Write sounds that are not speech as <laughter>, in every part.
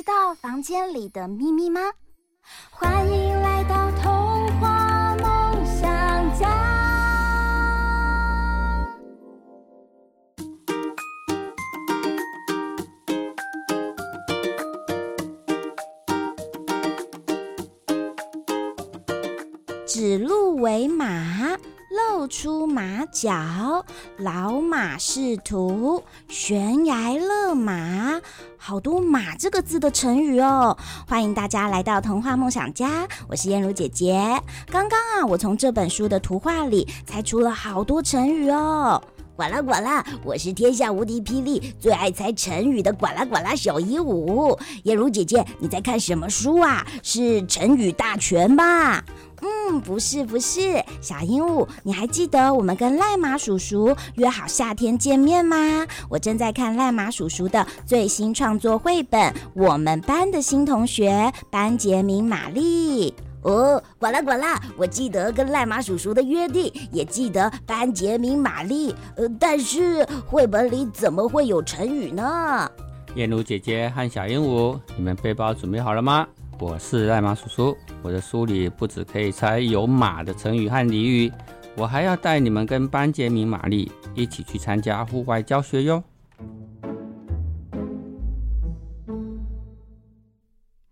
知道房间里的秘密吗？小，老马识途，悬崖勒马，好多“马”这个字的成语哦！欢迎大家来到童话梦想家，我是燕如姐姐。刚刚啊，我从这本书的图画里猜出了好多成语哦！呱啦呱啦，我是天下无敌霹雳，最爱猜成语的呱啦呱啦小鹦鹉。燕如姐姐，你在看什么书啊？是成语大全吧？嗯，不是不是，小鹦鹉，你还记得我们跟赖马叔叔约好夏天见面吗？我正在看赖马叔叔的最新创作绘本《我们班的新同学班杰明玛丽》。哦，呱啦呱啦，我记得跟赖马叔叔的约定，也记得班杰明玛丽。呃，但是绘本里怎么会有成语呢？燕如姐姐和小鹦鹉，你们背包准备好了吗？我是赖马叔叔，我的书里不止可以猜有马的成语和俚语，我还要带你们跟班杰明玛丽一起去参加户外教学哟。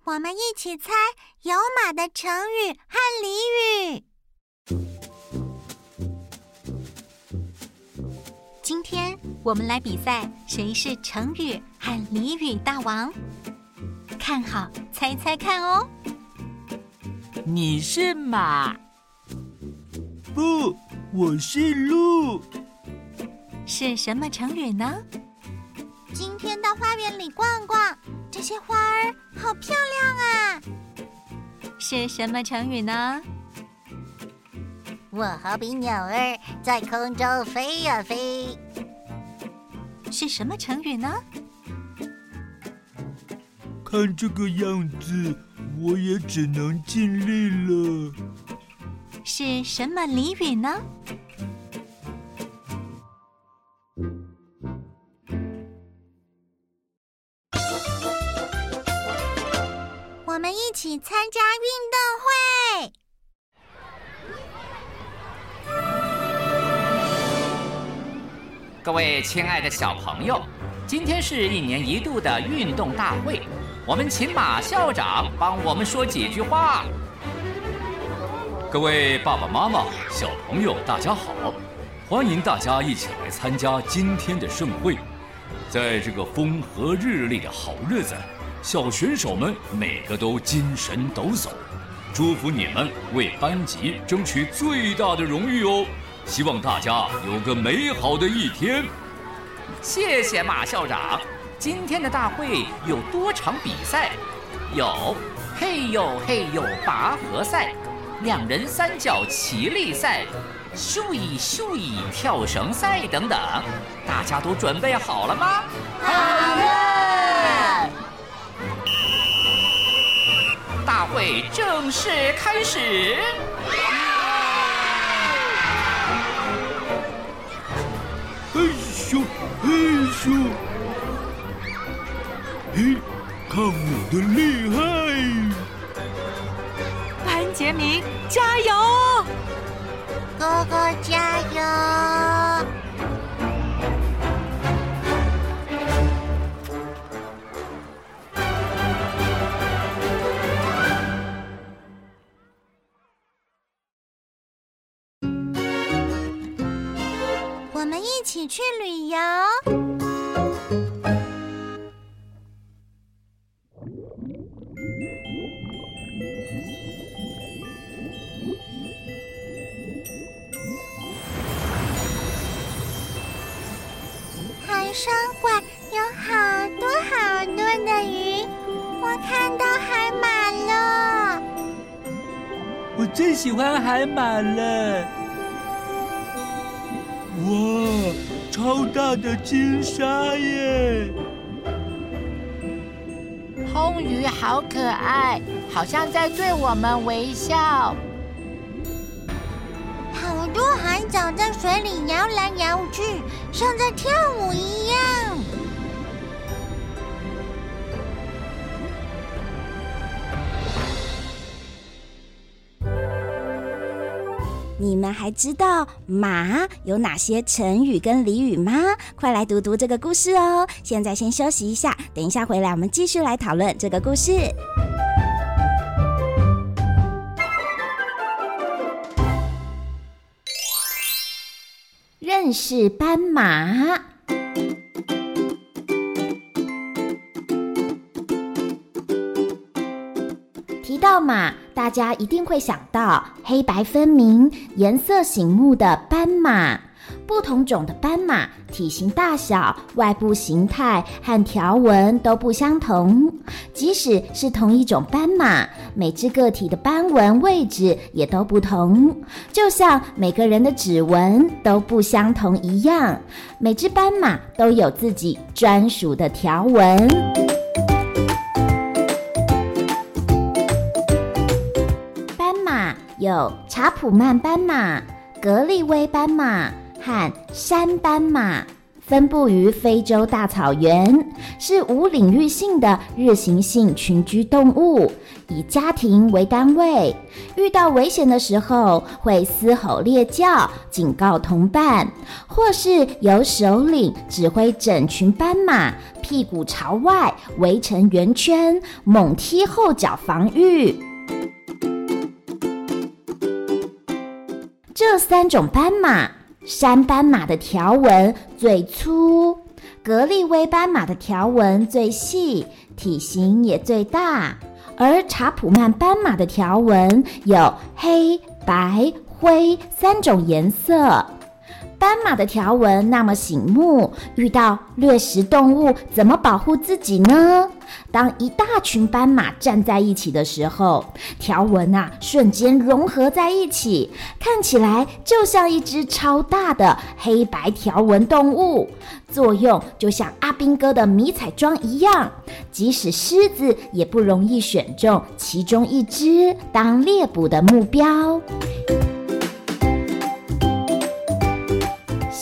我们一起猜有马的成语和俚语。今天我们来比赛，谁是成语和俚语大王？看好，猜猜看哦！你是马？不，我是鹿。是什么成语呢？今天到花园里逛逛，这些花儿好漂亮啊！是什么成语呢？我好比鸟儿在空中飞呀飞。是什么成语呢？看这个样子，我也只能尽力了。是什么俚语呢？我们一起参加运动会。各位亲爱的小朋友，今天是一年一度的运动大会。我们请马校长帮我们说几句话。各位爸爸妈妈、小朋友，大家好！欢迎大家一起来参加今天的盛会。在这个风和日丽的好日子，小选手们每个都精神抖擞。祝福你们为班级争取最大的荣誉哦！希望大家有个美好的一天。谢谢马校长。今天的大会有多场比赛，有嘿呦嘿呦拔河赛、两人三角齐力赛、咻一咻一跳绳赛等等，大家都准备好了吗？好了！大会正式开始。嘿咻，嘿咻。嘿，看我的厉害！班杰明，加油！哥哥加油！我们一起去旅游。商馆有好多好多的鱼，我看到海马了。我最喜欢海马了。哇，超大的金鲨耶！红鱼好可爱，好像在对我们微笑。海藻在水里摇来摇去，像在跳舞一样。你们还知道马有哪些成语跟俚语吗？快来读读这个故事哦！现在先休息一下，等一下回来我们继续来讨论这个故事。认识斑马。提到马，大家一定会想到黑白分明、颜色醒目的斑马。不同种的斑马，体型大小、外部形态和条纹都不相同。即使是同一种斑马，每只个体的斑纹位置也都不同，就像每个人的指纹都不相同一样。每只斑马都有自己专属的条纹。有查普曼斑马、格利威斑马和山斑马，分布于非洲大草原，是无领域性的日行性群居动物，以家庭为单位。遇到危险的时候，会嘶吼猎叫，警告同伴，或是由首领指挥整群斑马，屁股朝外围成圆圈，猛踢后脚防御。这三种斑马，山斑马的条纹最粗，格利威斑马的条纹最细，体型也最大，而查普曼斑马的条纹有黑、白、灰三种颜色。斑马的条纹那么醒目，遇到掠食动物，怎么保护自己呢？当一大群斑马站在一起的时候，条纹啊瞬间融合在一起，看起来就像一只超大的黑白条纹动物，作用就像阿兵哥的迷彩装一样，即使狮子也不容易选中其中一只当猎捕的目标。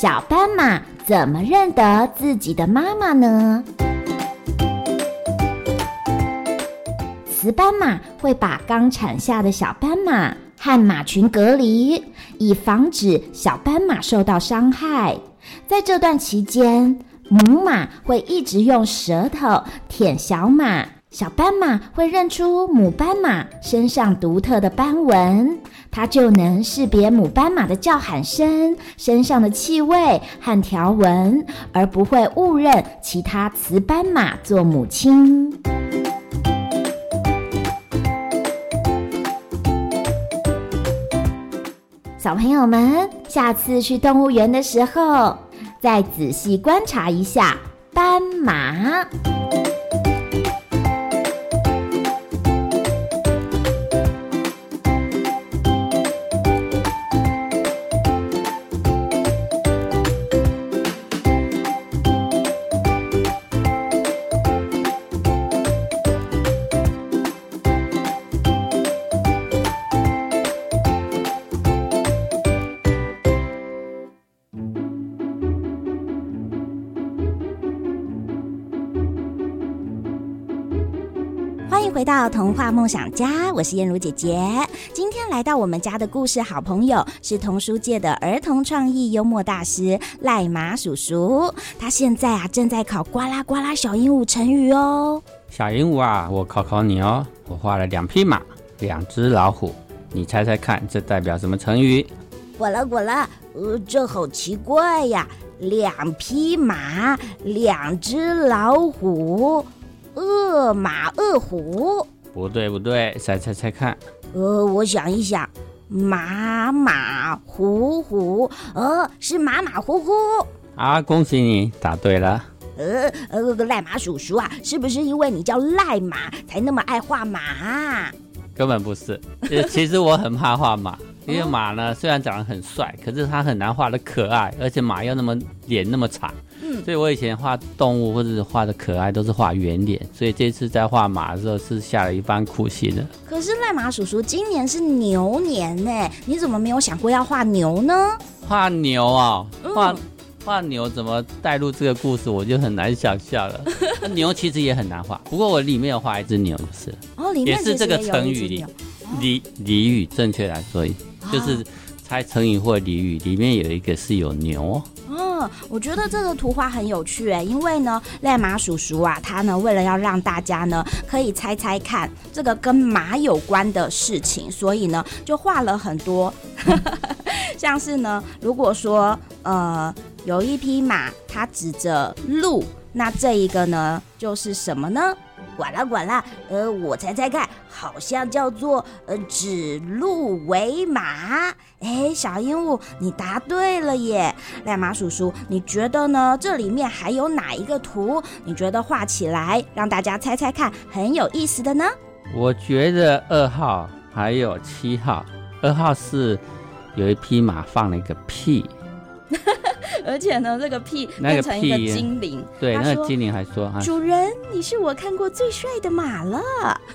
小斑马怎么认得自己的妈妈呢？雌斑马会把刚产下的小斑马和马群隔离，以防止小斑马受到伤害。在这段期间，母马会一直用舌头舔小马。小斑马会认出母斑马身上独特的斑纹，它就能识别母斑马的叫喊声、身上的气味和条纹，而不会误认其他雌斑马做母亲。小朋友们，下次去动物园的时候，再仔细观察一下斑马。到童话梦想家，我是燕如姐姐。今天来到我们家的故事好朋友是童书界的儿童创意幽默大师赖马叔叔。他现在啊正在考呱啦呱啦小鹦鹉成语哦。小鹦鹉啊，我考考你哦。我画了两匹马，两只老虎，你猜猜看，这代表什么成语？呱啦呱啦，呃，这好奇怪呀！两匹马，两只老虎。恶马恶虎，不对不对，再猜猜看。呃，我想一想，马马虎虎，呃，是马马虎虎。啊，恭喜你答对了。呃呃，赖马叔叔啊，是不是因为你叫赖马，才那么爱画马啊？根本不是，其实我很怕画马，因为马呢虽然长得很帅，可是它很难画的可爱，而且马又那么脸那么长，嗯，所以我以前画动物或者是画的可爱都是画圆脸，所以这次在画马的时候是下了一番苦心的。可是赖马叔叔今年是牛年呢，你怎么没有想过要画牛呢？画牛啊，画。嗯画牛怎么带入这个故事，我就很难想象了。<laughs> 牛其实也很难画，不过我里面有画一只牛，就是哦，里面，也是这个成语里俚俚语，正确来说就是猜成语或俚语，里面有一个是有牛。嗯，我觉得这个图画很有趣哎，因为呢，赖马叔叔啊，他呢为了要让大家呢可以猜猜看这个跟马有关的事情，所以呢就画了很多，<laughs> 像是呢，如果说呃。有一匹马，它指着路，那这一个呢，就是什么呢？管了管了，呃，我猜猜看，好像叫做呃指鹿为马。哎，小鹦鹉，你答对了耶！赖马叔叔，你觉得呢？这里面还有哪一个图？你觉得画起来让大家猜猜看很有意思的呢？我觉得二号还有七号，二号是有一匹马放了一个屁。<laughs> 而且呢，这个屁变成一个精灵，对，那个精灵还说：“主人，你是我看过最帅的马了。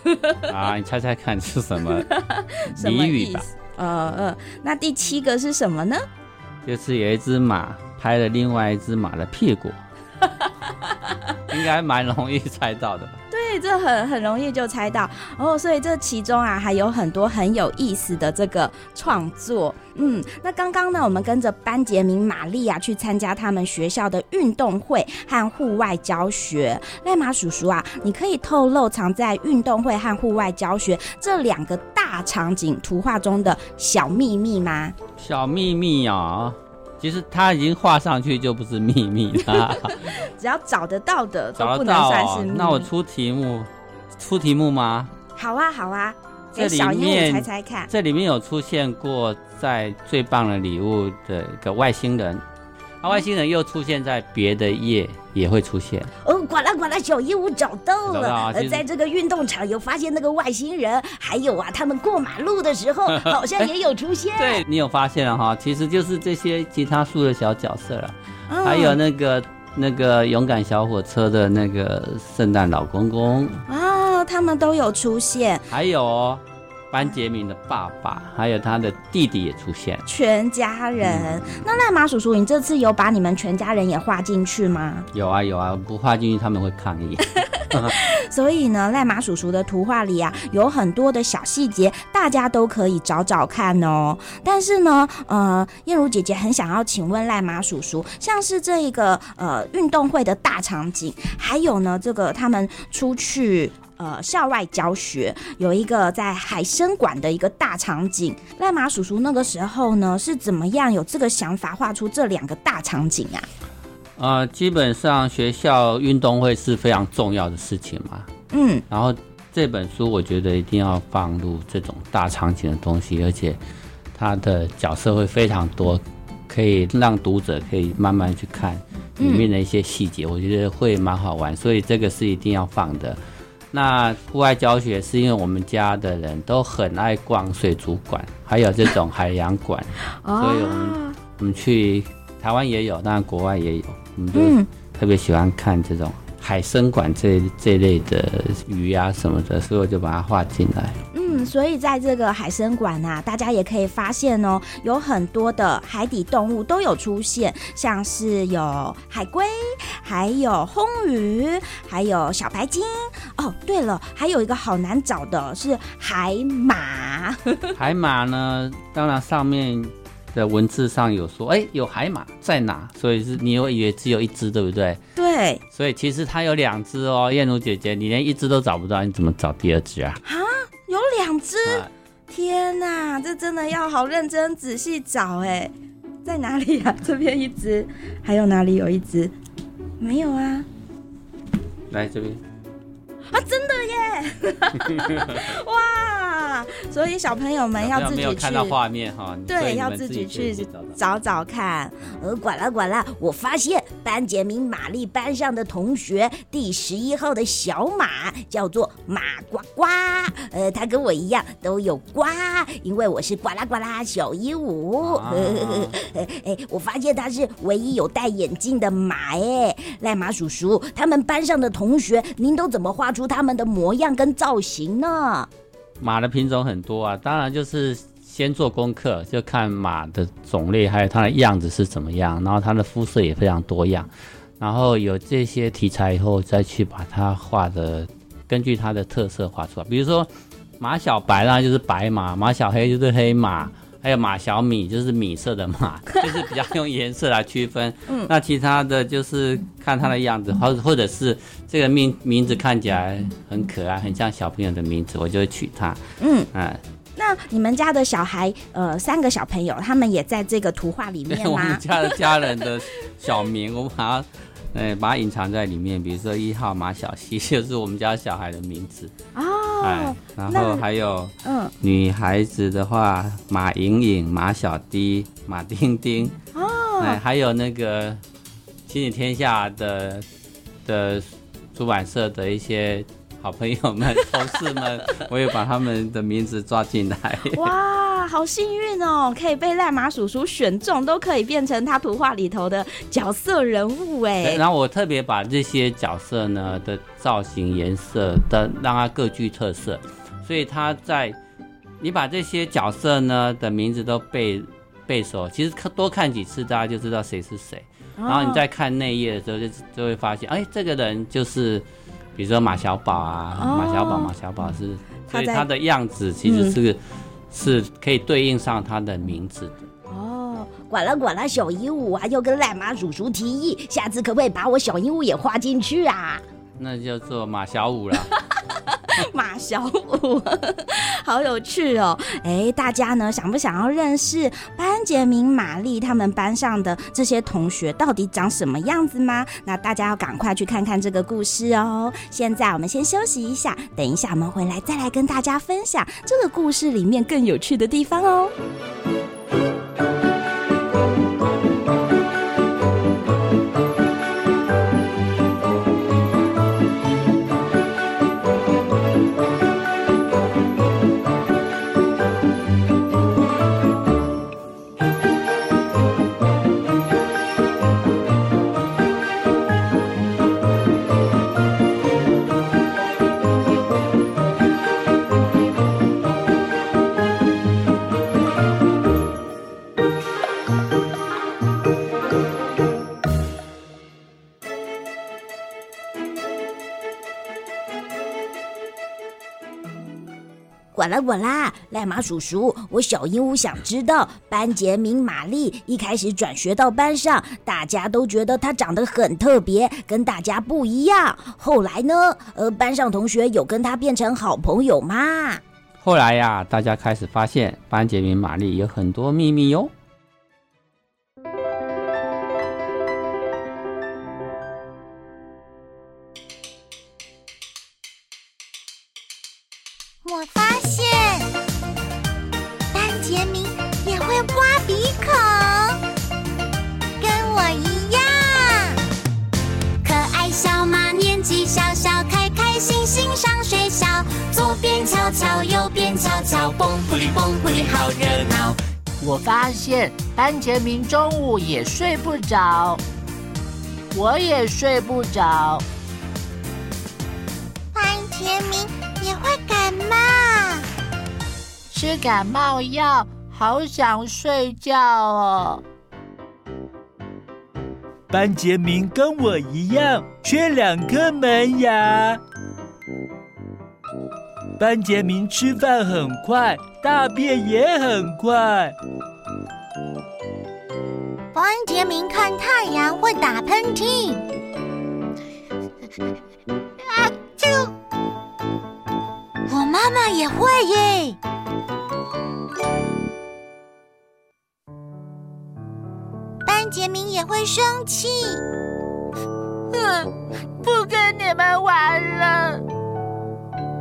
<laughs> ”啊，你猜猜看是什么 <laughs> 谜语吧？呃呃，那第七个是什么呢？就是有一只马拍了另外一只马的屁股，<laughs> 应该蛮容易猜到的吧？所以，这很很容易就猜到哦。所以这其中啊，还有很多很有意思的这个创作。嗯，那刚刚呢，我们跟着班杰明、玛丽啊去参加他们学校的运动会和户外教学。赖马叔叔啊，你可以透露藏在运动会和户外教学这两个大场景图画中的小秘密吗？小秘密啊，其实它已经画上去就不是秘密了。<laughs> 只要找得到的，<laughs> 找得到哦。那我出题目，出题目吗？好啊，好啊。给小鹦鹉猜猜看，这里面有出现过在最棒的礼物的一个外星人，啊，外星人又出现在别的页也会出现。哦，呱啦呱啦，小鹦鹉找到了，在这个运动场有发现那个外星人，还有啊，他们过马路的时候 <laughs> 好像也有出现。对，你有发现了哈，其实就是这些吉他树的小角色了，还有那个那个勇敢小火车的那个圣诞老公公啊，他们都有出现，还有哦。班杰明的爸爸还有他的弟弟也出现，全家人。嗯、那赖马叔叔，你这次有把你们全家人也画进去吗？有啊有啊，不画进去他们会抗议。<laughs> 所以呢，赖马叔叔的图画里啊，有很多的小细节，大家都可以找找看哦。但是呢，呃，燕如姐姐很想要请问赖马叔叔，像是这一个呃运动会的大场景，还有呢这个他们出去。呃，校外教学有一个在海参馆的一个大场景，赖马叔叔那个时候呢是怎么样有这个想法画出这两个大场景啊？呃，基本上学校运动会是非常重要的事情嘛，嗯，然后这本书我觉得一定要放入这种大场景的东西，而且它的角色会非常多，可以让读者可以慢慢去看里面的一些细节，嗯，我觉得会蛮好玩，所以这个是一定要放的。那户外教学是因为我们家的人都很爱逛水族馆，还有这种海洋馆，<laughs> 所以我们我们去台湾也有，当然国外也有，我们就特别喜欢看这种海参馆这这类的鱼啊什么的，所以我就把它画进来。嗯，所以在这个海参馆啊，大家也可以发现哦，有很多的海底动物都有出现，像是有海龟，还有红鱼，还有小白鲸。哦，对了，还有一个好难找的是海马。<laughs> 海马呢，当然上面的文字上有说，哎，有海马在哪？所以是你会以为只有一只，对不对？对。所以其实它有两只哦，燕如姐姐，你连一只都找不到，你怎么找第二只啊？啊？有两只，天哪，这真的要好认真仔细找哎，在哪里啊？<laughs> 这边一只，还有哪里有一只？没有啊，来这边啊，真的耶！<laughs> 哇，啊，所以小朋友们要自己去。看到画面哈，对，要自己去找找看。呃，管啦管啦，我发现班杰明玛丽班上的同学第十一号的小马叫做马呱呱，呃，他跟我一样都有呱，因为我是呱啦呱啦小鹦鹉。<laughs> 哎、啊欸，我发现他是唯一有戴眼镜的马哎，赖马叔叔，他们班上的同学，您都怎么画出他们的模样跟造型呢？马的品种很多啊，当然就是先做功课，就看马的种类，还有它的样子是怎么样，然后它的肤色也非常多样，然后有这些题材以后，再去把它画的，根据它的特色画出来。比如说马小白啦，就是白马；马小黑就是黑马。还有马小米，就是米色的马，<laughs> 就是比较用颜色来区分。嗯，那其他的就是看它的样子，或或者是这个名名字看起来很可爱，很像小朋友的名字，我就会取它。嗯，哎，那你们家的小孩，呃，三个小朋友，他们也在这个图画里面吗？<laughs> 我们家的家人的小名，我们把它，呃，把它隐藏在里面。比如说一号马小西，<laughs> 就是我们家小孩的名字。哦。哎，然后还有，嗯，女孩子的话，马莹莹、马小迪、马丁丁，哦，哎，还有那个《亲子天下》的的出版社的一些好朋友们、同事们，我也把他们的名字抓进来。<laughs> 哇，好幸运哦，可以被赖马叔叔选中，都可以变成他图画里头的角色人物哎。然后我特别把这些角色呢的。造型、颜色的，让它各具特色，所以他在你把这些角色呢的名字都背背熟，其实多看几次，大家就知道谁是谁。哦、然后你再看内页的时候就，就就会发现，哎，这个人就是，比如说马小宝啊，哦、马小宝，马小宝是，所以他的样子其实是、嗯、是可以对应上他的名字的。哦，管了管了，小鹦鹉啊，又跟赖马叔叔提议，下次可不可以把我小鹦鹉也画进去啊？那叫做马小五了，<laughs> 马小五，好有趣哦！哎，大家呢想不想要认识班杰明、玛丽他们班上的这些同学到底长什么样子吗？那大家要赶快去看看这个故事哦！现在我们先休息一下，等一下我们回来再来跟大家分享这个故事里面更有趣的地方哦。来我啦，赖马叔叔，我小鹦鹉想知道，班杰明玛丽一开始转学到班上，大家都觉得他长得很特别，跟大家不一样。后来呢？呃，班上同学有跟他变成好朋友吗？后来呀，大家开始发现班杰明玛丽有很多秘密哟。班杰明中午也睡不着，我也睡不着。班杰明也会感冒，吃感冒药，好想睡觉哦。班杰明跟我一样，缺两颗门牙。班杰明吃饭很快，大便也很快。班杰明看太阳会打喷嚏。啊啾！我妈妈也会耶。班杰明也会生气。哼，不跟你们玩了。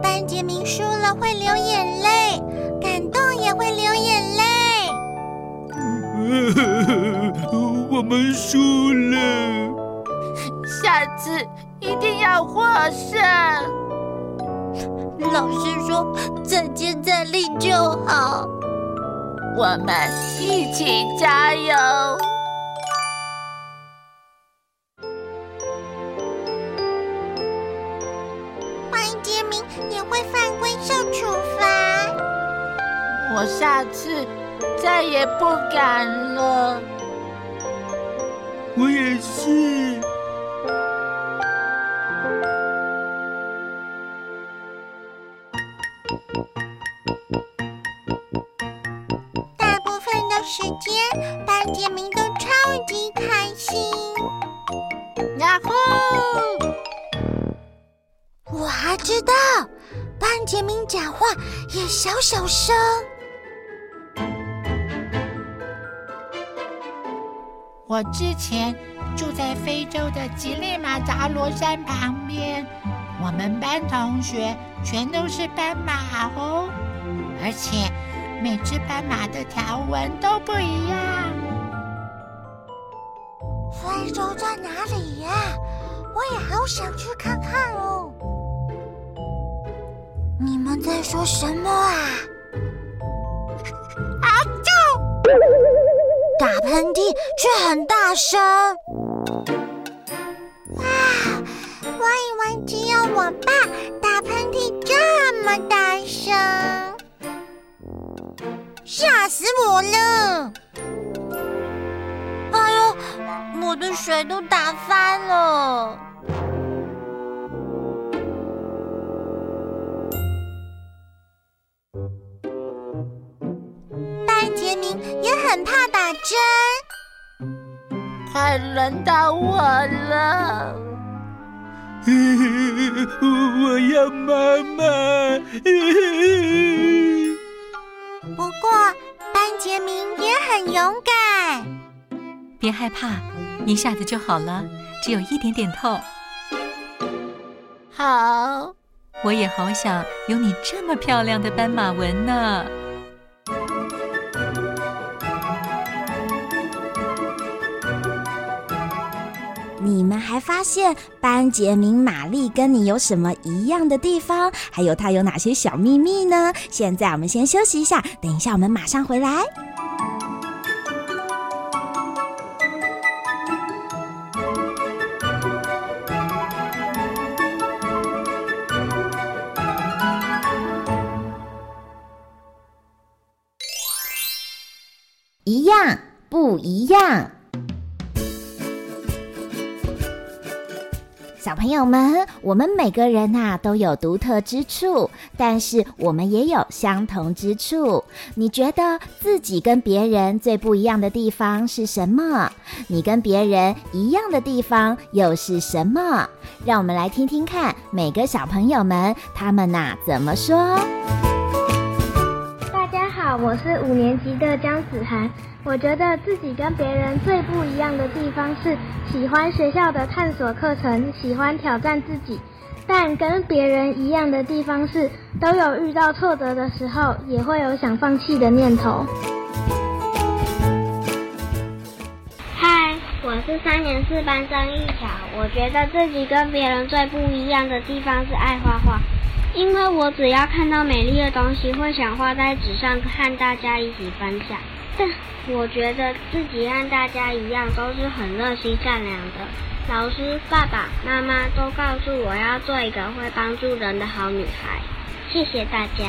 班杰明输了会流眼泪，感动也会流眼泪，<laughs> 我们输了，下次一定要获胜。老师说再接再厉就好，我们一起加油。班杰明也会犯规受处罚，我下次再也不敢了。我也是。大部分的时间，班杰明都超级开心。然后！我还知道，班杰明讲话也小小声。我之前住在非洲的吉力马扎罗山旁边，我们班同学全都是斑马哦，而且每只斑马的条纹都不一样。非洲在哪里呀？我也好想去看看哦。你们在说什么啊？啊！就打喷嚏却很大声。哇！我以为只有我爸打喷嚏这么大声，吓死我了！哎呦，我的水都打翻了。杰明也很怕打针，快轮到我了。我要妈妈。不过班杰明也很勇敢。别害怕，一下子就好了，只有一点点痛。好，我也好想有你这么漂亮的斑马纹呢。你们还发现班杰明玛丽跟你有什么一样的地方？还有他有哪些小秘密呢？现在我们先休息一下，等一下我们马上回来。一样不一样？小朋友们，我们每个人呐都有独特之处，但是我们也有相同之处。你觉得自己跟别人最不一样的地方是什么？你跟别人一样的地方又是什么？让我们来听听看每个小朋友们他们呐怎么说。我是五年级的江子涵。我觉得自己跟别人最不一样的地方是喜欢学校的探索课程，喜欢挑战自己。但跟别人一样的地方是，都有遇到挫折的时候，也会有想放弃的念头。嗨，我是三年四班张艺巧。我觉得自己跟别人最不一样的地方是爱画画，因为我只要看到美丽的东西，会想画在纸上，和大家一起分享。但我觉得自己和大家一样，都是很热心善良的。老师、爸爸妈妈都告诉我要做一个会帮助人的好女孩。谢谢大家。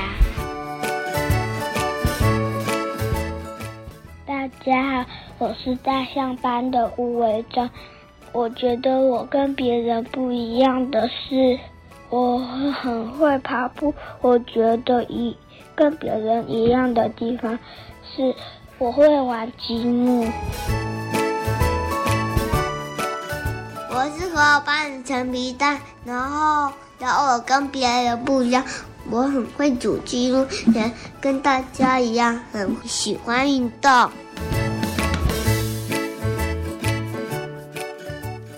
大家好，我是大象班的吴维章。我觉得我跟别人不一样的是，我很会跑步。我觉得一跟别人一样的地方是。我会玩积木。我是和我班的陈皮蛋，然后然后我跟别人不一样，我很会煮积木，也跟大家一样很喜欢运动。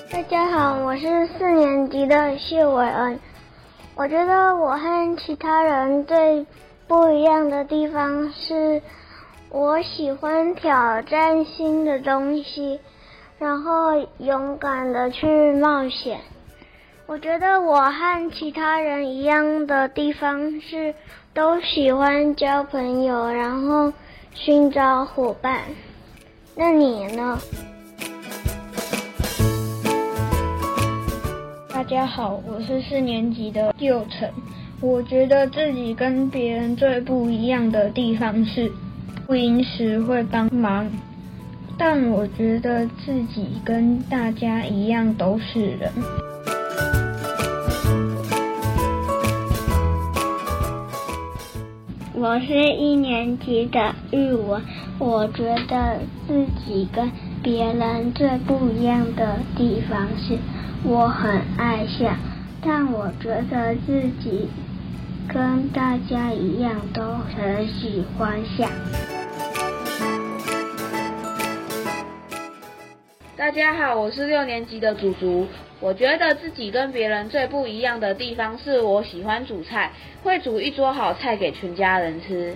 大家好，我是四年级的谢伟恩。我觉得我和其他人最不一样的地方是。我喜欢挑战新的东西，然后勇敢的去冒险。我觉得我和其他人一样的地方是，都喜欢交朋友，然后寻找伙伴。那你呢？大家好，我是四年级的六成。我觉得自己跟别人最不一样的地方是。录音时会帮忙，但我觉得自己跟大家一样都是人。我是一年级的日文，我觉得自己跟别人最不一样的地方是，我很爱笑，但我觉得自己跟大家一样都很喜欢笑。大家好，我是六年级的祖祖。我觉得自己跟别人最不一样的地方是我喜欢煮菜，会煮一桌好菜给全家人吃。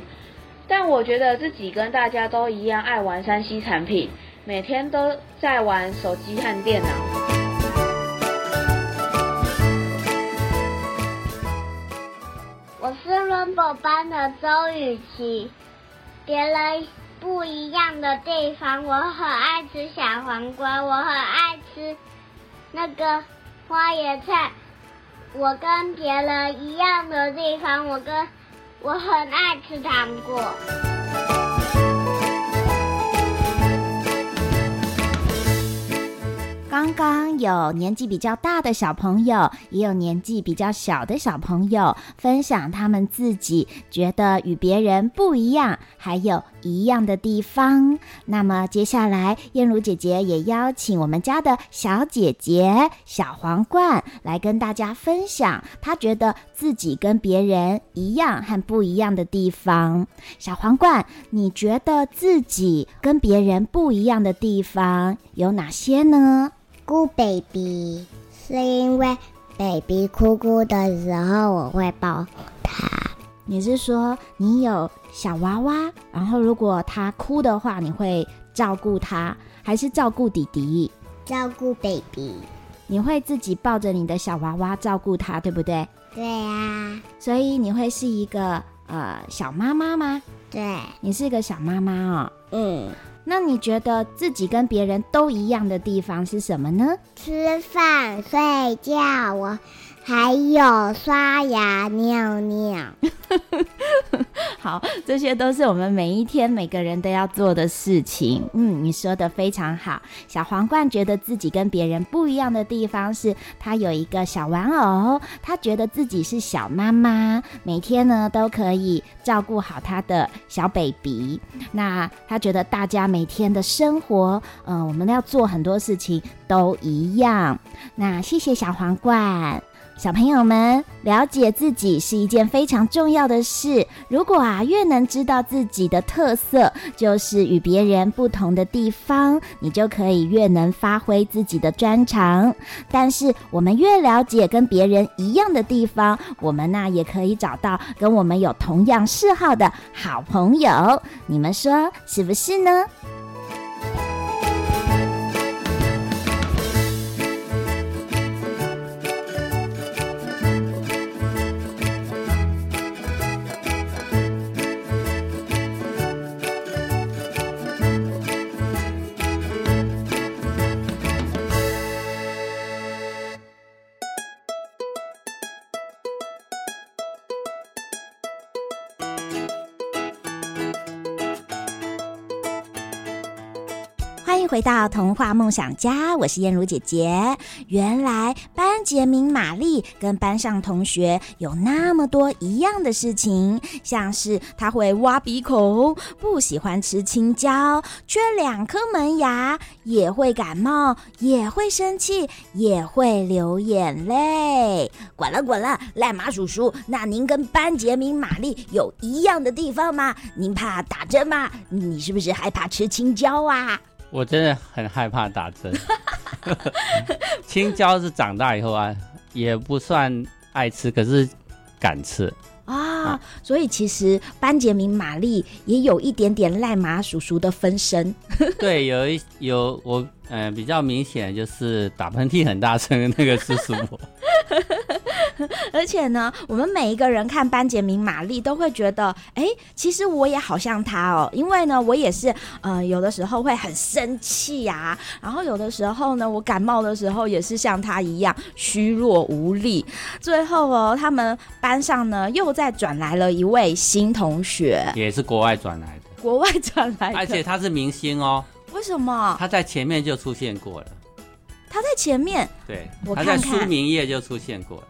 但我觉得自己跟大家都一样爱玩 3C 产品，每天都在玩手机和电脑。我是 Rainbow 班的周雨琪，别人。不一样的地方，我很爱吃小黄瓜，我很爱吃那个花椰菜。我跟别人一样的地方，我跟我很爱吃糖果。刚刚有年纪比较大的小朋友，也有年纪比较小的小朋友分享他们自己觉得与别人不一样，还有一样的地方。那么接下来，燕如姐姐也邀请我们家的小姐姐小皇冠来跟大家分享，她觉得自己跟别人一样和不一样的地方。小皇冠，你觉得自己跟别人不一样的地方有哪些呢？哭 baby 是因为 baby 哭哭的时候我会抱他。你是说你有小娃娃，然后如果他哭的话，你会照顾他，还是照顾弟弟？照顾 baby。你会自己抱着你的小娃娃照顾他，对不对？对呀。所以你会是一个呃小妈妈吗？对。你是一个小妈妈哦。嗯。那你觉得自己跟别人都一样的地方是什么呢？吃饭、睡觉，我。还有刷牙、尿尿，<laughs> 好，这些都是我们每一天每个人都要做的事情。嗯，你说的非常好。小皇冠觉得自己跟别人不一样的地方是，他有一个小玩偶，他觉得自己是小妈妈，每天呢都可以照顾好他的小 baby。那他觉得大家每天的生活，嗯、呃，我们要做很多事情都一样。那谢谢小皇冠。小朋友们，了解自己是一件非常重要的事。如果啊，越能知道自己的特色，就是与别人不同的地方，你就可以越能发挥自己的专长。但是，我们越了解跟别人一样的地方，我们呢，也可以找到跟我们有同样嗜好的好朋友。你们说是不是呢？回到童话梦想家，我是燕如姐姐。原来班杰明玛丽跟班上同学有那么多一样的事情，像是他会挖鼻孔，不喜欢吃青椒，缺两颗门牙，也会感冒，也会生气，也会流眼泪。滚了滚了，赖马叔叔，那您跟班杰明玛丽有一样的地方吗？您怕打针吗？你是不是害怕吃青椒啊？我真的很害怕打针，<laughs> 青椒是长大以后啊，也不算爱吃，可是敢吃啊。啊，所以其实班杰明玛丽也有一点点赖马叔叔的分身。<laughs> 对，有一有我，呃，比较明显就是打喷嚏很大声的那个是叔叔。<laughs> 而且呢，我们每一个人看班杰明玛丽都会觉得，哎，其实我也好像他哦，因为呢，我也是，呃，有的时候会很生气呀、啊，然后有的时候呢，我感冒的时候也是像他一样虚弱无力。最后哦，他们班上呢又再转来了一位新同学，也是国外转来的，国外转来的，而且他是明星哦。为什么？他在前面就出现过了。他在前面，对，我看看他在书名页就出现过了。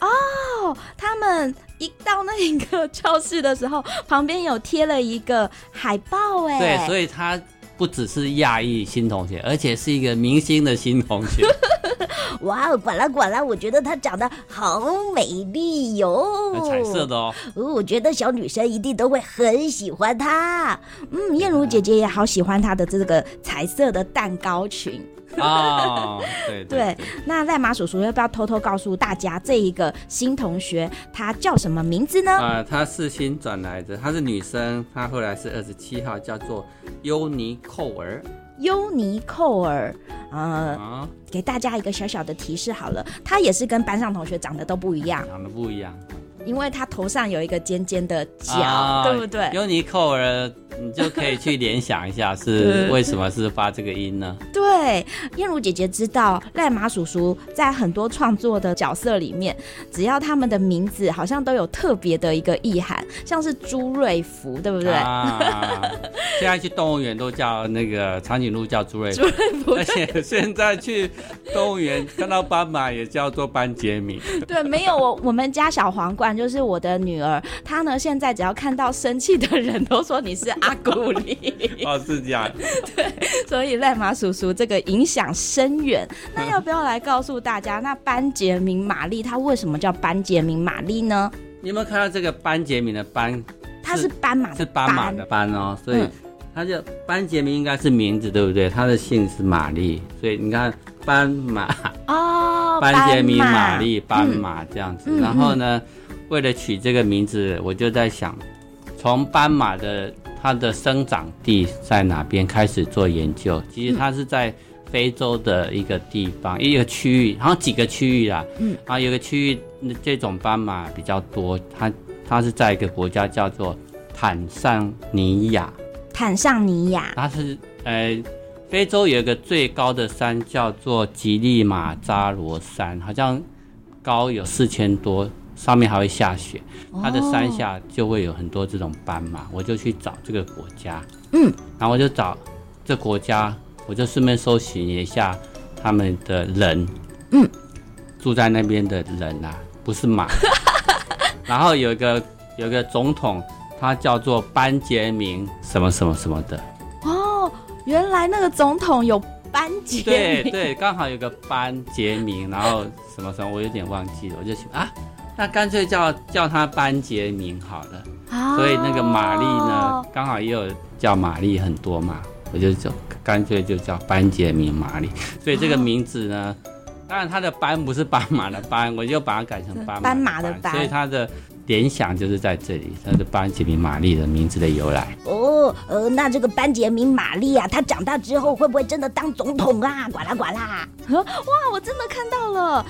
哦，他们一到那一个教室的时候，旁边有贴了一个海报，哎，对，所以他不只是亚裔新同学，而且是一个明星的新同学。<laughs> 哇哦，管啦管啦，我觉得她长得好美丽哟，彩色的哦。哦，我觉得小女生一定都会很喜欢她。嗯，燕如姐姐也好喜欢她的这个彩色的蛋糕裙。哦，对对，对，那赖马叔叔要不要偷偷告诉大家，这一个新同学他叫什么名字呢？啊、呃，她是新转来的，她是女生，她后来是二十七号，叫做优尼寇尔。优尼寇尔，呃，啊、给大家一个小小的提示好了，她也是跟班上同学长得都不一样，长得不一样。因为他头上有一个尖尖的角，啊、对不对？尤尼寇尔，你就可以去联想一下，<laughs> 是为什么是发这个音呢？对，燕如姐姐知道赖马叔叔在很多创作的角色里面，只要他们的名字好像都有特别的一个意涵，像是朱瑞福，对不对？啊，现在去动物园都叫那个长颈鹿叫朱瑞福，朱瑞福，而且现在去动物园看到斑马也叫做班杰明。<laughs> 对，没有我我们家小皇冠。就是我的女儿，她呢现在只要看到生气的人都说你是阿古丽。哦，是这样。对，所以赖马叔叔这个影响深远。那要不要来告诉大家，那班杰明玛丽她为什么叫班杰明玛丽呢？你有没有看到这个班杰明的班？他是斑马，是斑马的斑哦，所以他就班杰明应该是名字，对不对？他的姓是玛丽，所以你看斑马哦，班杰明玛丽斑马这样子，嗯、然后呢？嗯为了取这个名字，我就在想，从斑马的它的生长地在哪边开始做研究。其实它是在非洲的一个地方，一个区域，好像几个区域啦。嗯，啊，有个区域这种斑马比较多，它它是在一个国家叫做坦桑尼亚。坦桑尼亚，它是呃，非洲有一个最高的山叫做吉利马扎罗山，好像高有四千多。上面还会下雪，它的山下就会有很多这种斑马，我就去找这个国家，嗯，然后我就找这国家，我就顺便搜寻一下他们的人，嗯，住在那边的人啊，不是马，<laughs> 然后有一个有一个总统，他叫做班杰明什么什么什么的，哦，原来那个总统有班杰明，对对，刚好有个班杰明，然后什么什么，我有点忘记了，我就想啊。那干脆叫叫他班杰明好了，哦、所以那个玛丽呢，刚好也有叫玛丽很多嘛，我就就干脆就叫班杰明玛丽。所以这个名字呢，哦、当然他的斑不是斑马的斑，我就把它改成斑马的斑，马的斑，所以他的联想就是在这里，他是班杰明玛丽的名字的由来。哦，呃，那这个班杰明玛丽啊，他长大之后会不会真的当总统啊？呱啦呱啦！<laughs> 哇，我真的看到了。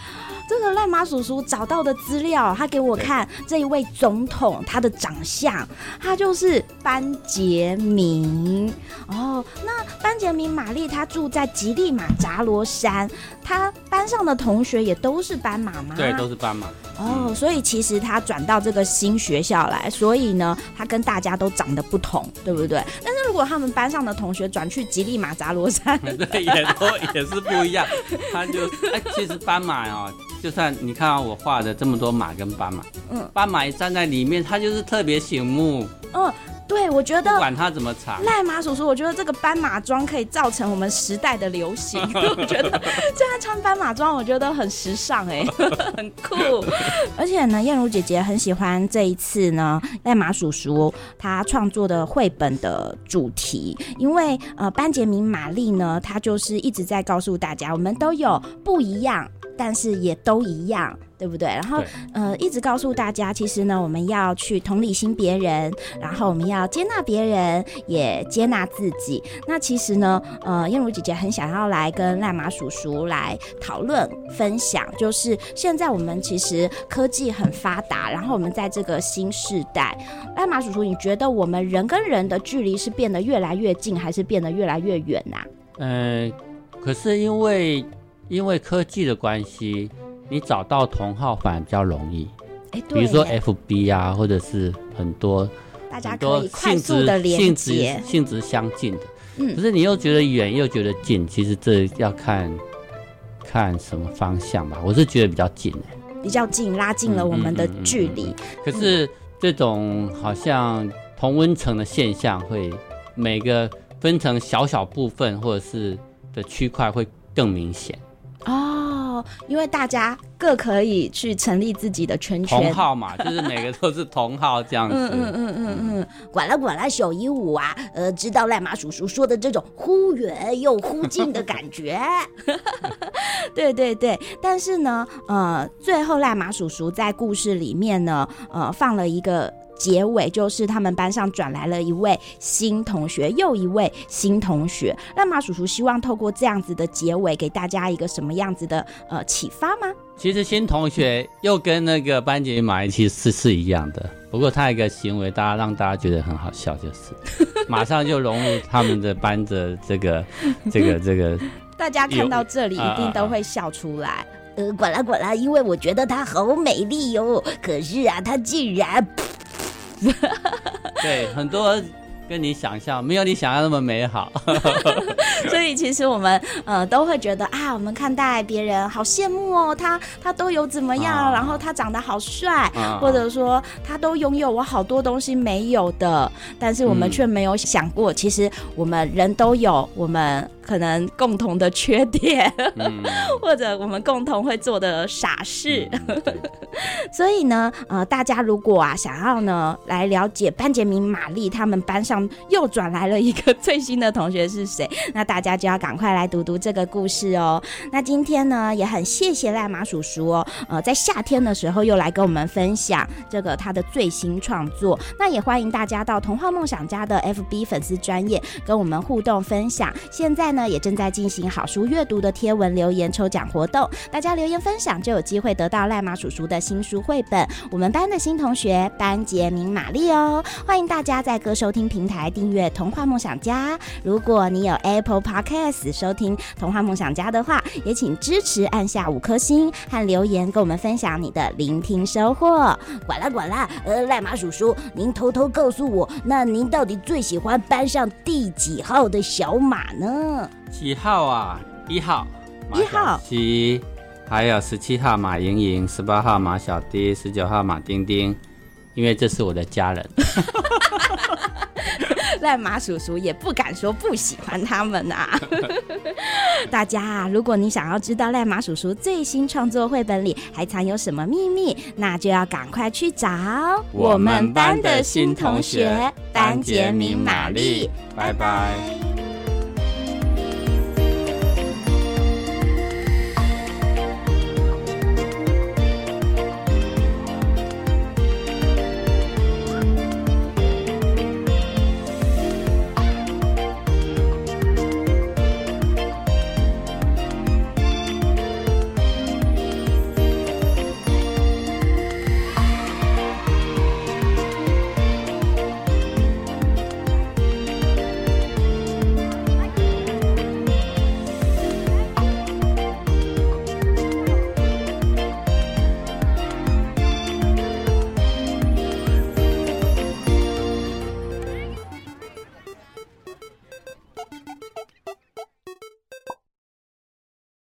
这个赖马叔叔找到的资料，他给我看这一位总统他的长相，他就是班杰明哦。那班杰明玛丽他住在吉利马扎罗山，他班上的同学也都是斑马吗？对，都是斑马。哦，所以其实他转到这个新学校来，所以呢，他跟大家都长得不同，对不对？但是如果他们班上的同学转去吉利马扎罗山，<laughs> 对，也都也是不一样。他就哎，其实斑马哦。就算你看到我画的这么多马跟斑马，嗯，斑马一站在里面，它就是特别醒目。嗯，对，我觉得不管它怎么长，赖马叔叔，我觉得这个斑马装可以造成我们时代的流行。<laughs> 我觉得现在穿斑马装，我觉得很时尚哎，<laughs> 很酷。而且呢，燕如姐姐很喜欢这一次呢，赖马叔叔他创作的绘本的主题，因为呃，班杰明玛丽呢，他就是一直在告诉大家，我们都有不一样。但是也都一样对不对？然后呃，一直告诉大家，其实呢，我们要去同理心别人，然后我们要接纳别人，也接纳自己。那其实呢，呃，燕如姐姐很想要来跟赖马叔叔来讨论分享，就是现在我们其实科技很发达，然后我们在这个新时代，赖马叔叔，你觉得我们人跟人的距离是变得越来越近，还是变得越来越远呐、啊？嗯、呃，可是因为因为科技的关系。你找到同好反而比较容易，欸、比如说 FB 啊，或者是很多大家可以快速的连接，性质相近的，嗯，可是你又觉得远又觉得近，其实这要看看什么方向吧。我是觉得比较近，比较近，拉近了我们的距离。嗯嗯嗯嗯。可是这种好像同温层的现象，会每个分成小小部分或者是的区块会更明显。哦，因为大家各可以去成立自己的圈圈，同好嘛，就是每个都是同号这样子。嗯嗯嗯嗯嗯，管啦管啦，小鹦鹉啊，呃，知道赖马叔叔说的这种忽远又忽近的感觉。<laughs> 对对对，但是呢，呃，最后赖马叔叔在故事里面呢，呃，放了一个。结尾就是他们班上转来了一位新同学，又一位新同学。那马叔叔希望透过这样子的结尾，给大家一个什么样子的呃启发吗？其实新同学又跟那个班杰明玛丽其实是是一样的，不过他一个行为，大家让大家觉得很好笑，就是 <laughs> 马上就融入他们的班的这个 <laughs> 这个这个。大家看到这里一定都会笑出来。呃，管啦管啦，因为我觉得她好美丽哟。可是啊，她竟然。<laughs> 对，很多跟你想象没有你想象那么美好，<laughs> 所以其实我们呃都会觉得啊，我们看待别人好羡慕哦，他他都有怎么样，啊、然后他长得好帅，啊、或者说他都拥有我好多东西没有的，但是我们却没有想过，嗯、其实我们人都有我们。可能共同的缺点，嗯、<laughs> 或者我们共同会做的傻事，嗯、<laughs> 所以呢，呃，大家如果啊想要呢来了解班杰明玛丽他们班上又转来了一个最新的同学是谁，<laughs> 那大家就要赶快来读读这个故事哦。那今天呢也很谢谢赖马叔叔哦，呃，在夏天的时候又来跟我们分享这个他的最新创作。那也欢迎大家到童话梦想家的 FB 粉丝专业跟我们互动分享。现在。呢，也正在进行好书阅读的贴文留言抽奖活动，大家留言分享就有机会得到赖马叔叔的新书绘本。我们班的新同学班杰明玛丽哦，欢迎大家在各收听平台订阅《童话梦想家》。如果你有 Apple Podcast 收听《童话梦想家》的话，也请支持按下五颗星和留言，跟我们分享你的聆听收获。管啦管啦，呃，赖马叔叔，您偷偷告诉我，那您到底最喜欢班上第几号的小马呢？几号啊？一号，一号七，还有十七号马莹莹，十八号马小迪，十九号马丁丁，因为这是我的家人。<laughs> 赖马叔叔也不敢说不喜欢他们啊！<laughs> 大家啊，如果你想要知道赖马叔叔最新创作绘本里还藏有什么秘密，那就要赶快去找我们班的新同学班杰明玛丽。拜拜。